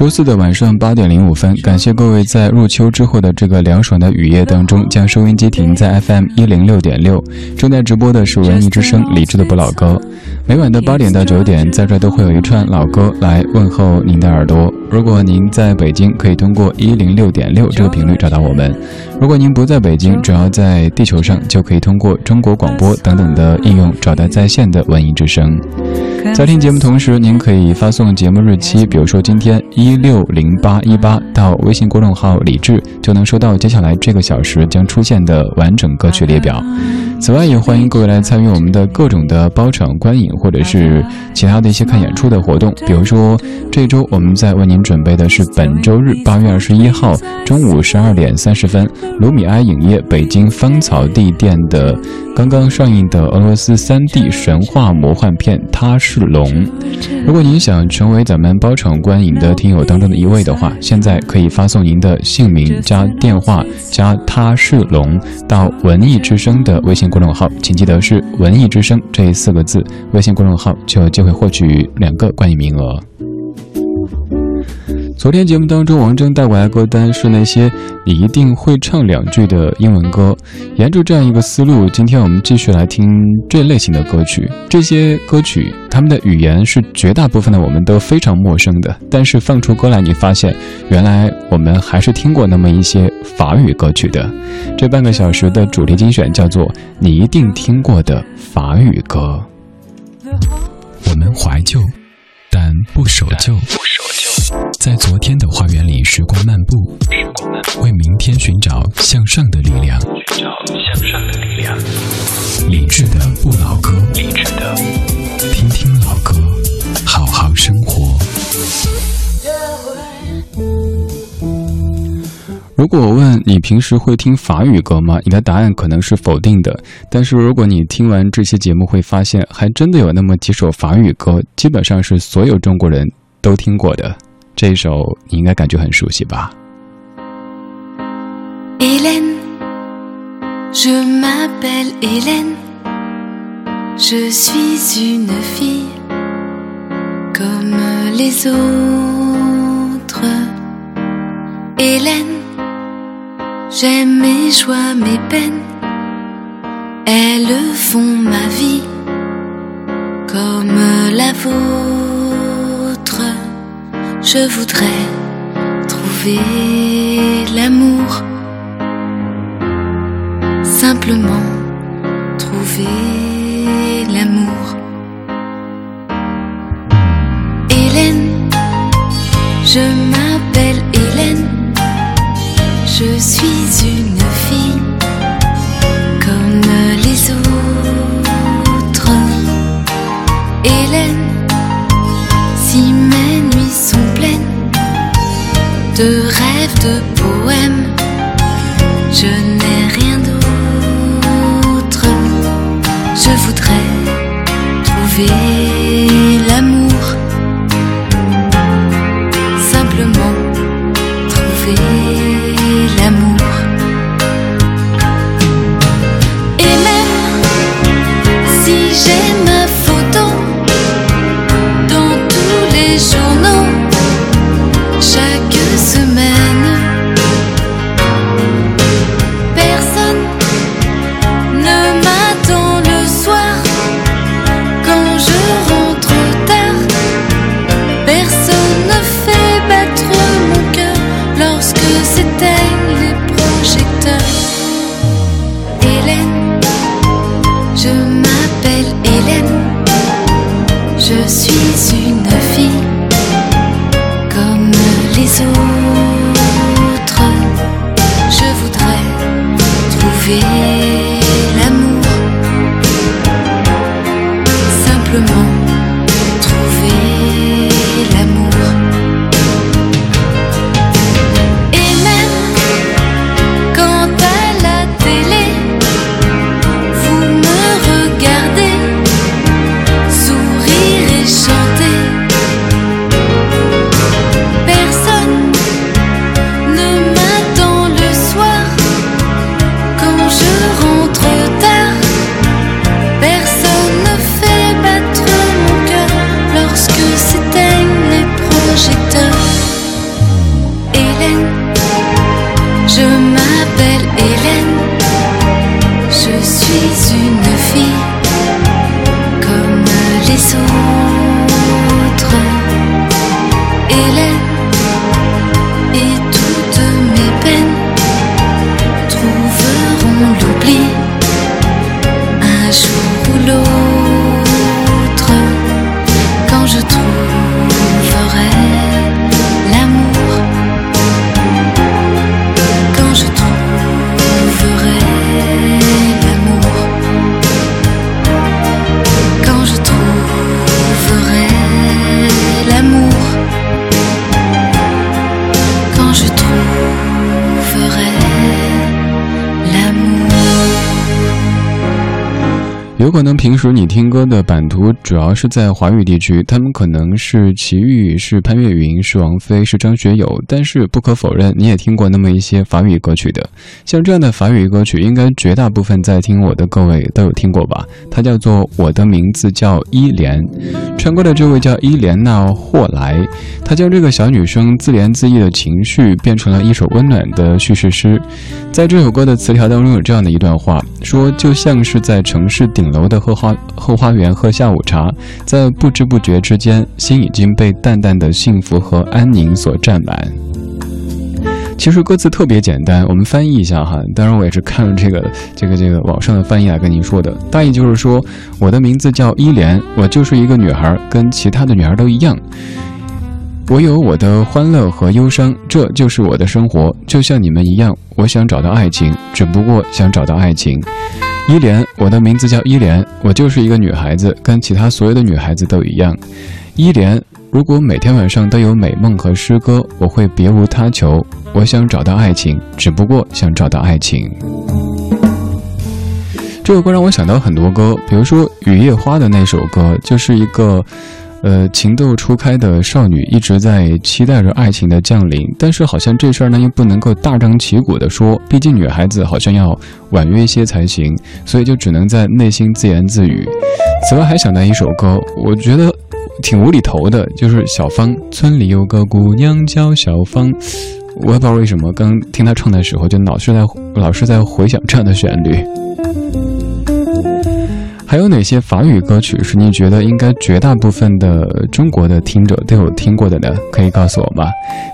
周四的晚上八点零五分，感谢各位在入秋之后的这个凉爽的雨夜当中，将收音机停在 FM 一零六点六。正在直播的是文艺之声李志的不老歌。每晚的八点到九点，在这都会有一串老歌来问候您的耳朵。如果您在北京，可以通过一零六点六这个频率找到我们；如果您不在北京，只要在地球上，就可以通过中国广播等等的应用找到在线的文艺之声。在听节目同时，您可以发送节目日期，比如说今天一六零八一八到微信公众号“李志”，就能收到接下来这个小时将出现的完整歌曲列表。此外，也欢迎各位来参与我们的各种的包场观影，或者是其他的一些看演出的活动。比如说，这周我们在为您准备的是本周日八月二十一号中午十二点三十分，卢米埃影业北京芳草地店的刚刚上映的俄罗斯三 D 神话魔幻片《他是龙》。如果您想成为咱们包场观影的听友当中的一位的话，现在可以发送您的姓名加电话加“他是龙”到文艺之声的微信。公众号，请记得是“文艺之声”这四个字，微信公众号就有机会获取两个观影名额。昨天节目当中，王铮带过来歌单是那些你一定会唱两句的英文歌。沿着这样一个思路，今天我们继续来听这类型的歌曲。这些歌曲，他们的语言是绝大部分的我们都非常陌生的，但是放出歌来，你发现原来我们还是听过那么一些法语歌曲的。这半个小时的主题精选叫做“你一定听过的法语歌”。我们怀旧，但不守旧。在昨天的花园里，时光漫步，为明天寻找向上的力量。寻找向上的力量。理智的不老歌，理智的，听听老歌，好好生活。如果我问你平时会听法语歌吗？你的答案可能是否定的。但是如果你听完这期节目，会发现还真的有那么几首法语歌，基本上是所有中国人都听过的。这一首你应该感觉很熟悉吧？Hélène, je m'appelle Hélène, je suis une fille comme les autres. Hélène, j'aime mes joies, mes peines, elles font ma vie comme la vôtre. Je voudrais trouver l'amour, simplement trouver trouver 可能平时你听歌的版图主要是在华语地区，他们可能是齐豫、是潘越云、是王菲、是张学友，但是不可否认，你也听过那么一些法语歌曲的。像这样的法语歌曲，应该绝大部分在听我的各位都有听过吧？它叫做《我的名字叫伊莲》，唱歌的这位叫伊莲娜·霍莱，她将这个小女生自怜自艾的情绪变成了一首温暖的叙事诗。在这首歌的词条当中有这样的一段话，说就像是在城市顶楼的后花后花园喝下午茶，在不知不觉之间，心已经被淡淡的幸福和安宁所占满。其实歌词特别简单，我们翻译一下哈。当然，我也是看了这个这个这个网上的翻译来跟您说的。大意就是说，我的名字叫伊莲，我就是一个女孩，跟其他的女孩都一样。我有我的欢乐和忧伤，这就是我的生活，就像你们一样。我想找到爱情，只不过想找到爱情。伊莲，我的名字叫伊莲，我就是一个女孩子，跟其他所有的女孩子都一样。伊莲。如果每天晚上都有美梦和诗歌，我会别无他求。我想找到爱情，只不过想找到爱情。这首歌让我想到很多歌，比如说《雨夜花》的那首歌，就是一个，呃，情窦初开的少女一直在期待着爱情的降临，但是好像这事儿呢又不能够大张旗鼓的说，毕竟女孩子好像要婉约一些才行，所以就只能在内心自言自语。此外还想到一首歌，我觉得。挺无厘头的，就是小芳。村里有个姑娘叫小芳，我也不知道为什么，刚听她唱的时候，就老是在老是在回想这样的旋律。还有哪些法语歌曲是你觉得应该绝大部分的中国的听者都有听过的呢？可以告诉我吗？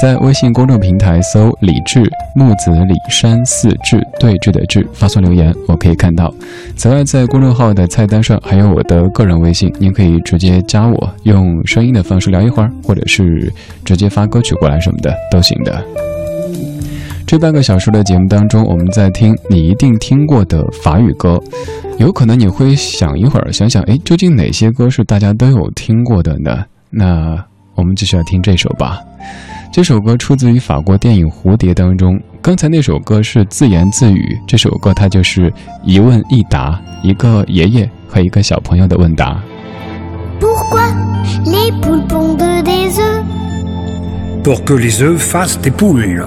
在微信公众平台搜“李志木子李山四志对峙的志”，发送留言，我可以看到。此外，在公众号的菜单上还有我的个人微信，您可以直接加我，用声音的方式聊一会儿，或者是直接发歌曲过来什么的都行的。这半个小时的节目当中，我们在听你一定听过的法语歌，有可能你会想一会儿，想想，哎，究竟哪些歌是大家都有听过的呢？那我们继续来听这首吧。这首歌出自于法国电影《蝴蝶》当中。刚才那首歌是自言自语，这首歌它就是一问一答，一个爷爷和一个小朋友的问答。Pourquoi les poules pondent des œufs Pour que les œufs fassent des poules.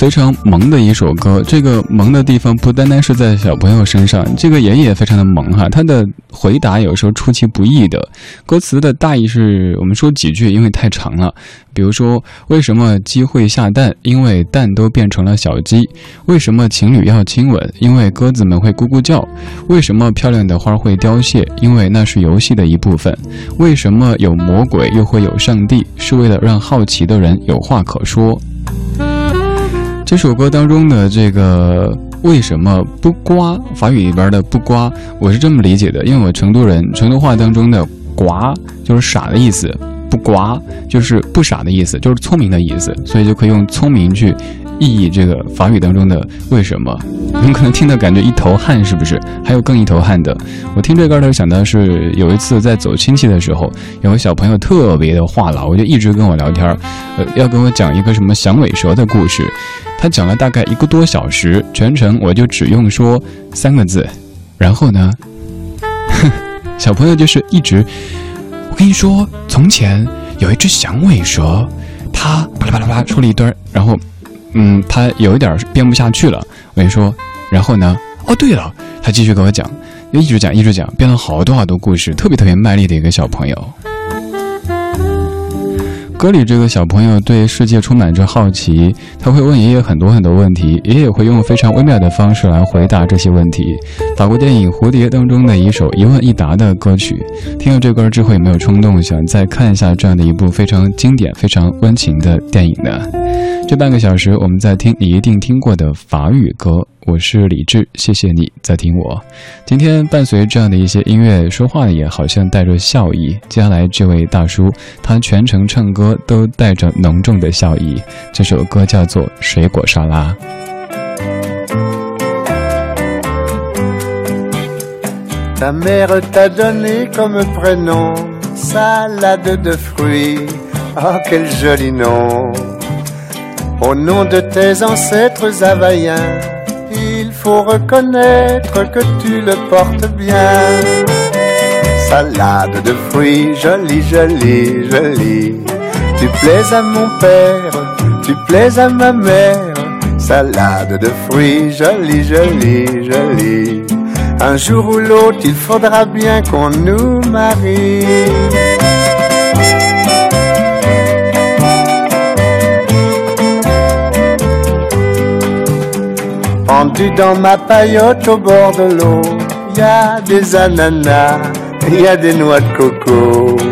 非常萌的一首歌，这个萌的地方不单单是在小朋友身上，这个爷爷也非常的萌哈。他的回答有时候出其不意的，歌词的大意是我们说几句，因为太长了。比如说，为什么鸡会下蛋？因为蛋都变成了小鸡。为什么情侣要亲吻？因为鸽子们会咕咕叫。为什么漂亮的花会凋谢？因为那是游戏的一部分。为什么有魔鬼又会有上帝？是为了让好奇的人有话可说。这首歌当中的这个为什么不刮？法语里边的不刮，我是这么理解的，因为我成都人，成都话当中的刮就是傻的意思，不刮就是不傻的意思，就是聪明的意思，所以就可以用聪明去意译这个法语当中的为什么。你们可能听的感觉一头汗，是不是？还有更一头汗的。我听这歌的时候想到是有一次在走亲戚的时候，有个小朋友特别的话痨，我就一直跟我聊天，呃，要跟我讲一个什么响尾蛇的故事。他讲了大概一个多小时，全程我就只用说三个字，然后呢，小朋友就是一直，我跟你说，从前有一只响尾蛇，它巴拉巴拉巴拉说了一堆，然后，嗯，他有一点编不下去了，我就说，然后呢，哦对了，他继续给我讲，就一直讲一直讲，编了好多好多故事，特别特别卖力的一个小朋友。歌里这个小朋友对世界充满着好奇，他会问爷爷很多很多问题，爷爷会用非常微妙的方式来回答这些问题。法国电影《蝴蝶》当中的一首一问一答的歌曲，听了这歌之后有没有冲动想再看一下这样的一部非常经典、非常温情的电影呢？这半个小时我们在听你一定听过的法语歌。我是李志，谢谢你在听我。今天伴随这样的一些音乐，说话也好像带着笑意。接下来这位大叔，他全程唱歌 都带着浓重的笑意。这首歌叫做《水果沙拉》。 Ta mère t'a donné comme prénom salade de fruits. Oh, quel joli nom! Au nom de tes ancêtres havaïens, il faut reconnaître que tu le portes bien. Salade de fruits, jolie, jolie, jolie. Tu plais à mon père, tu plais à ma mère. Salade de fruits, jolie, jolie, jolie. Un jour ou l'autre, il faudra bien qu'on nous marie. Pendu dans ma paillote au bord de l'eau, y a des ananas, y a des noix de coco.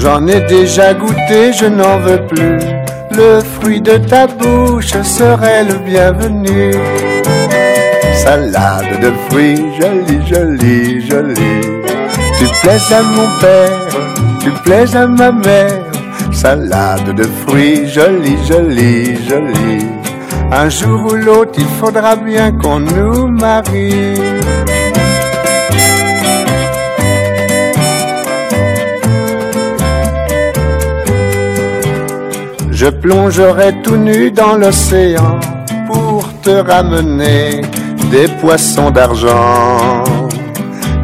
J'en ai déjà goûté, je n'en veux plus. Le fruit de ta bouche serait le bienvenu. Salade de fruits, jolie, jolie, jolie. Tu plais à mon père, tu plais à ma mère. Salade de fruits, jolie, jolie, jolie. Un jour ou l'autre, il faudra bien qu'on nous marie. Je plongerai tout nu dans l'océan pour te ramener des poissons d'argent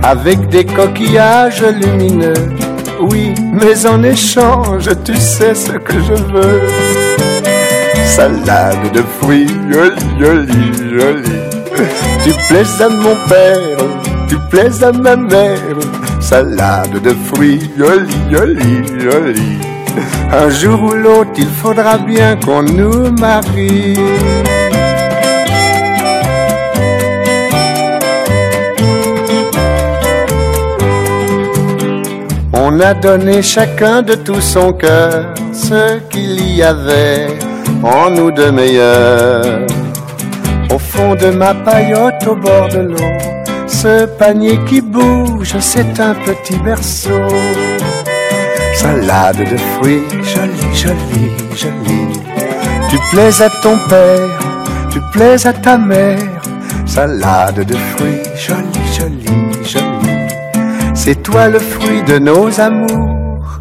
avec des coquillages lumineux. Oui, mais en échange, tu sais ce que je veux. Salade de fruits, jolie, jolie, jolie. Tu plais à mon père, tu plais à ma mère. Salade de fruits, jolie, jolie, jolie. Un jour ou l'autre, il faudra bien qu'on nous marie. On a donné chacun de tout son cœur ce qu'il y avait en nous de meilleur. Au fond de ma paillote au bord de l'eau, ce panier qui bouge, c'est un petit berceau. Salade de fruits, jolie, jolie, jolie. Tu plais à ton père, tu plais à ta mère. Salade de fruits, jolie, jolie, jolie. C'est toi le fruit de nos amours.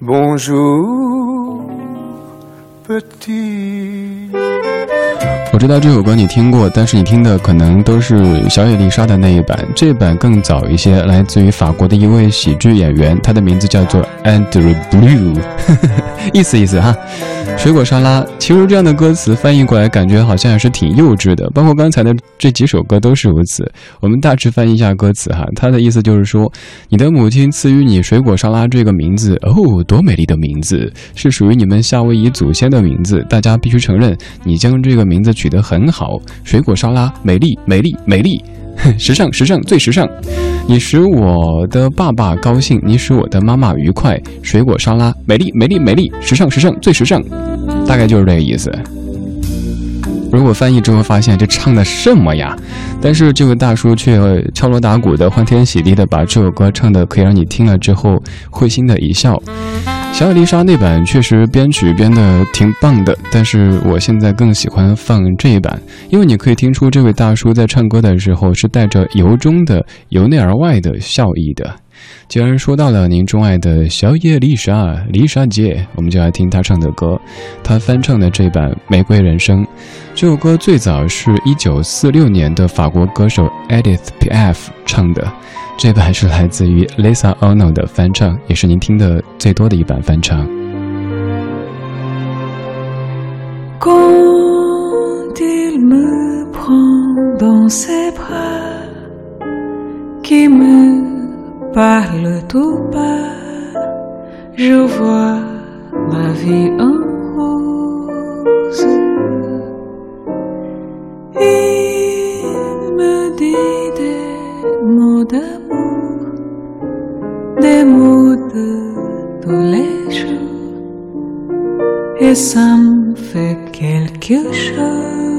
Bonjour. petit. 我知道这首歌你听过，但是你听的可能都是小野丽莎的那一版，这版更早一些，来自于法国的一位喜剧演员，他的名字叫做 Andrew Blue，意思意思哈。水果沙拉，其实这样的歌词翻译过来，感觉好像也是挺幼稚的，包括刚才的这几首歌都是如此。我们大致翻译一下歌词哈，它的意思就是说，你的母亲赐予你水果沙拉这个名字，哦，多美丽的名字，是属于你们夏威夷祖先的名字，大家必须承认，你将这个名字取取得很好，水果沙拉，美丽，美丽，美丽。时尚，时尚，最时尚！你使我的爸爸高兴，你使我的妈妈愉快。水果沙拉，美丽，美丽，美丽！时尚，时尚，最时尚！大概就是这个意思。如果翻译之后发现这唱的什么呀？但是这位大叔却敲锣打鼓的、欢天喜地的把这首歌唱的，可以让你听了之后会心的一笑。小野丽莎那版确实编曲编的挺棒的，但是我现在更喜欢放这一版，因为你可以听出这位大叔在唱歌的时候是带着由衷的、由内而外的笑意的。既然说到了您钟爱的小野丽莎，丽莎姐，我们就来听她唱的歌。她翻唱的这版《玫瑰人生》，这首歌最早是一九四六年的法国歌手 Edith p f 唱的。这版是来自于 Lisa Ono 的翻唱，也是您听的最多的一版翻唱。Quand il me prend dans ses bras, qui me parle tout bas, je vois la vie en des mots de tous les jours et ça me fait quelque chose.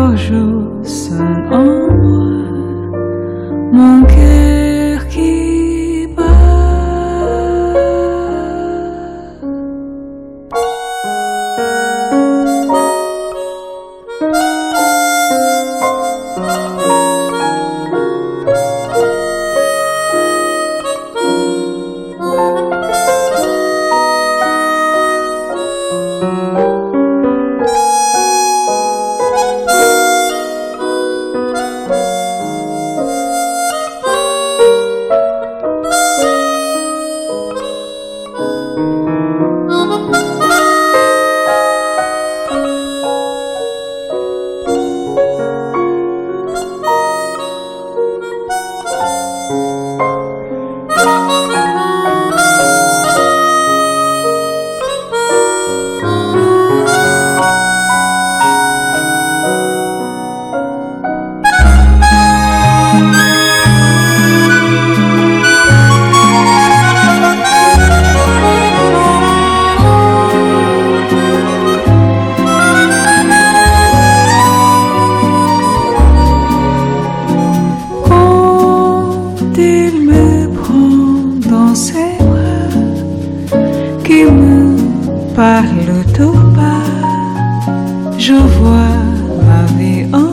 beaux jours sont en moi, mon cœur. Je vois la vie en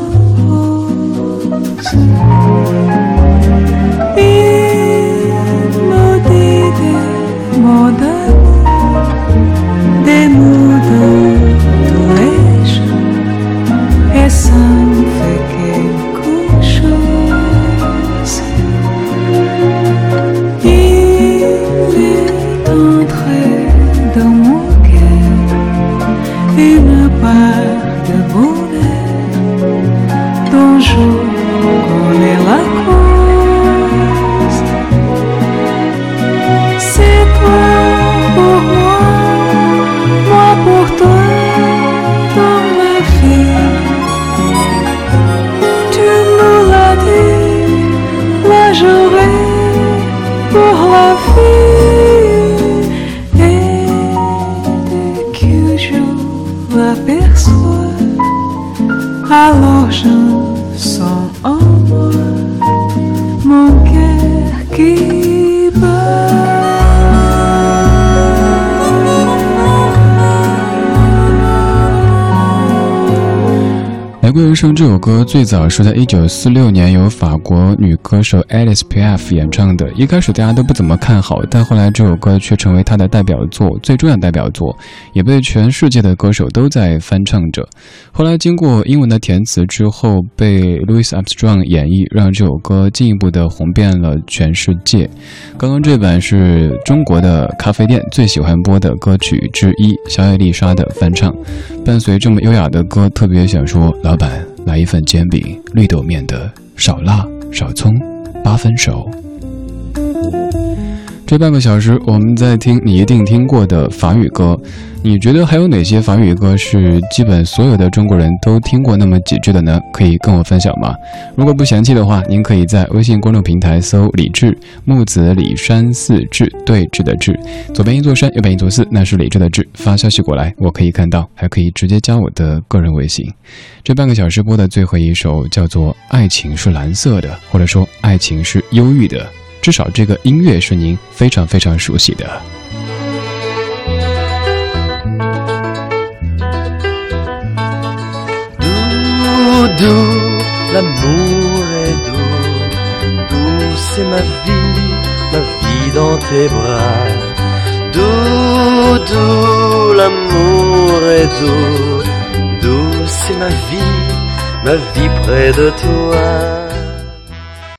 歌最早是在一九四六年由法国女歌手 Alice Piaf 演唱的。一开始大家都不怎么看好，但后来这首歌却成为她的代表作，最重要代表作，也被全世界的歌手都在翻唱着。后来经过英文的填词之后，被 Louis Armstrong 演绎，让这首歌进一步的红遍了全世界。刚刚这版是中国的咖啡店最喜欢播的歌曲之一，小野丽莎的翻唱。伴随这么优雅的歌，特别想说，老板来一份煎饼，绿豆面的，少辣少葱，八分熟。这半个小时，我们在听你一定听过的法语歌。你觉得还有哪些法语歌是基本所有的中国人都听过那么几句的呢？可以跟我分享吗？如果不嫌弃的话，您可以在微信公众平台搜“李志木子李山寺志对峙的志”，左边一座山，右边一座寺，那是李志的志。发消息过来，我可以看到，还可以直接加我的个人微信。这半个小时播的最后一首叫做《爱情是蓝色的》，或者说《爱情是忧郁的》，至少这个音乐是您非常非常熟悉的。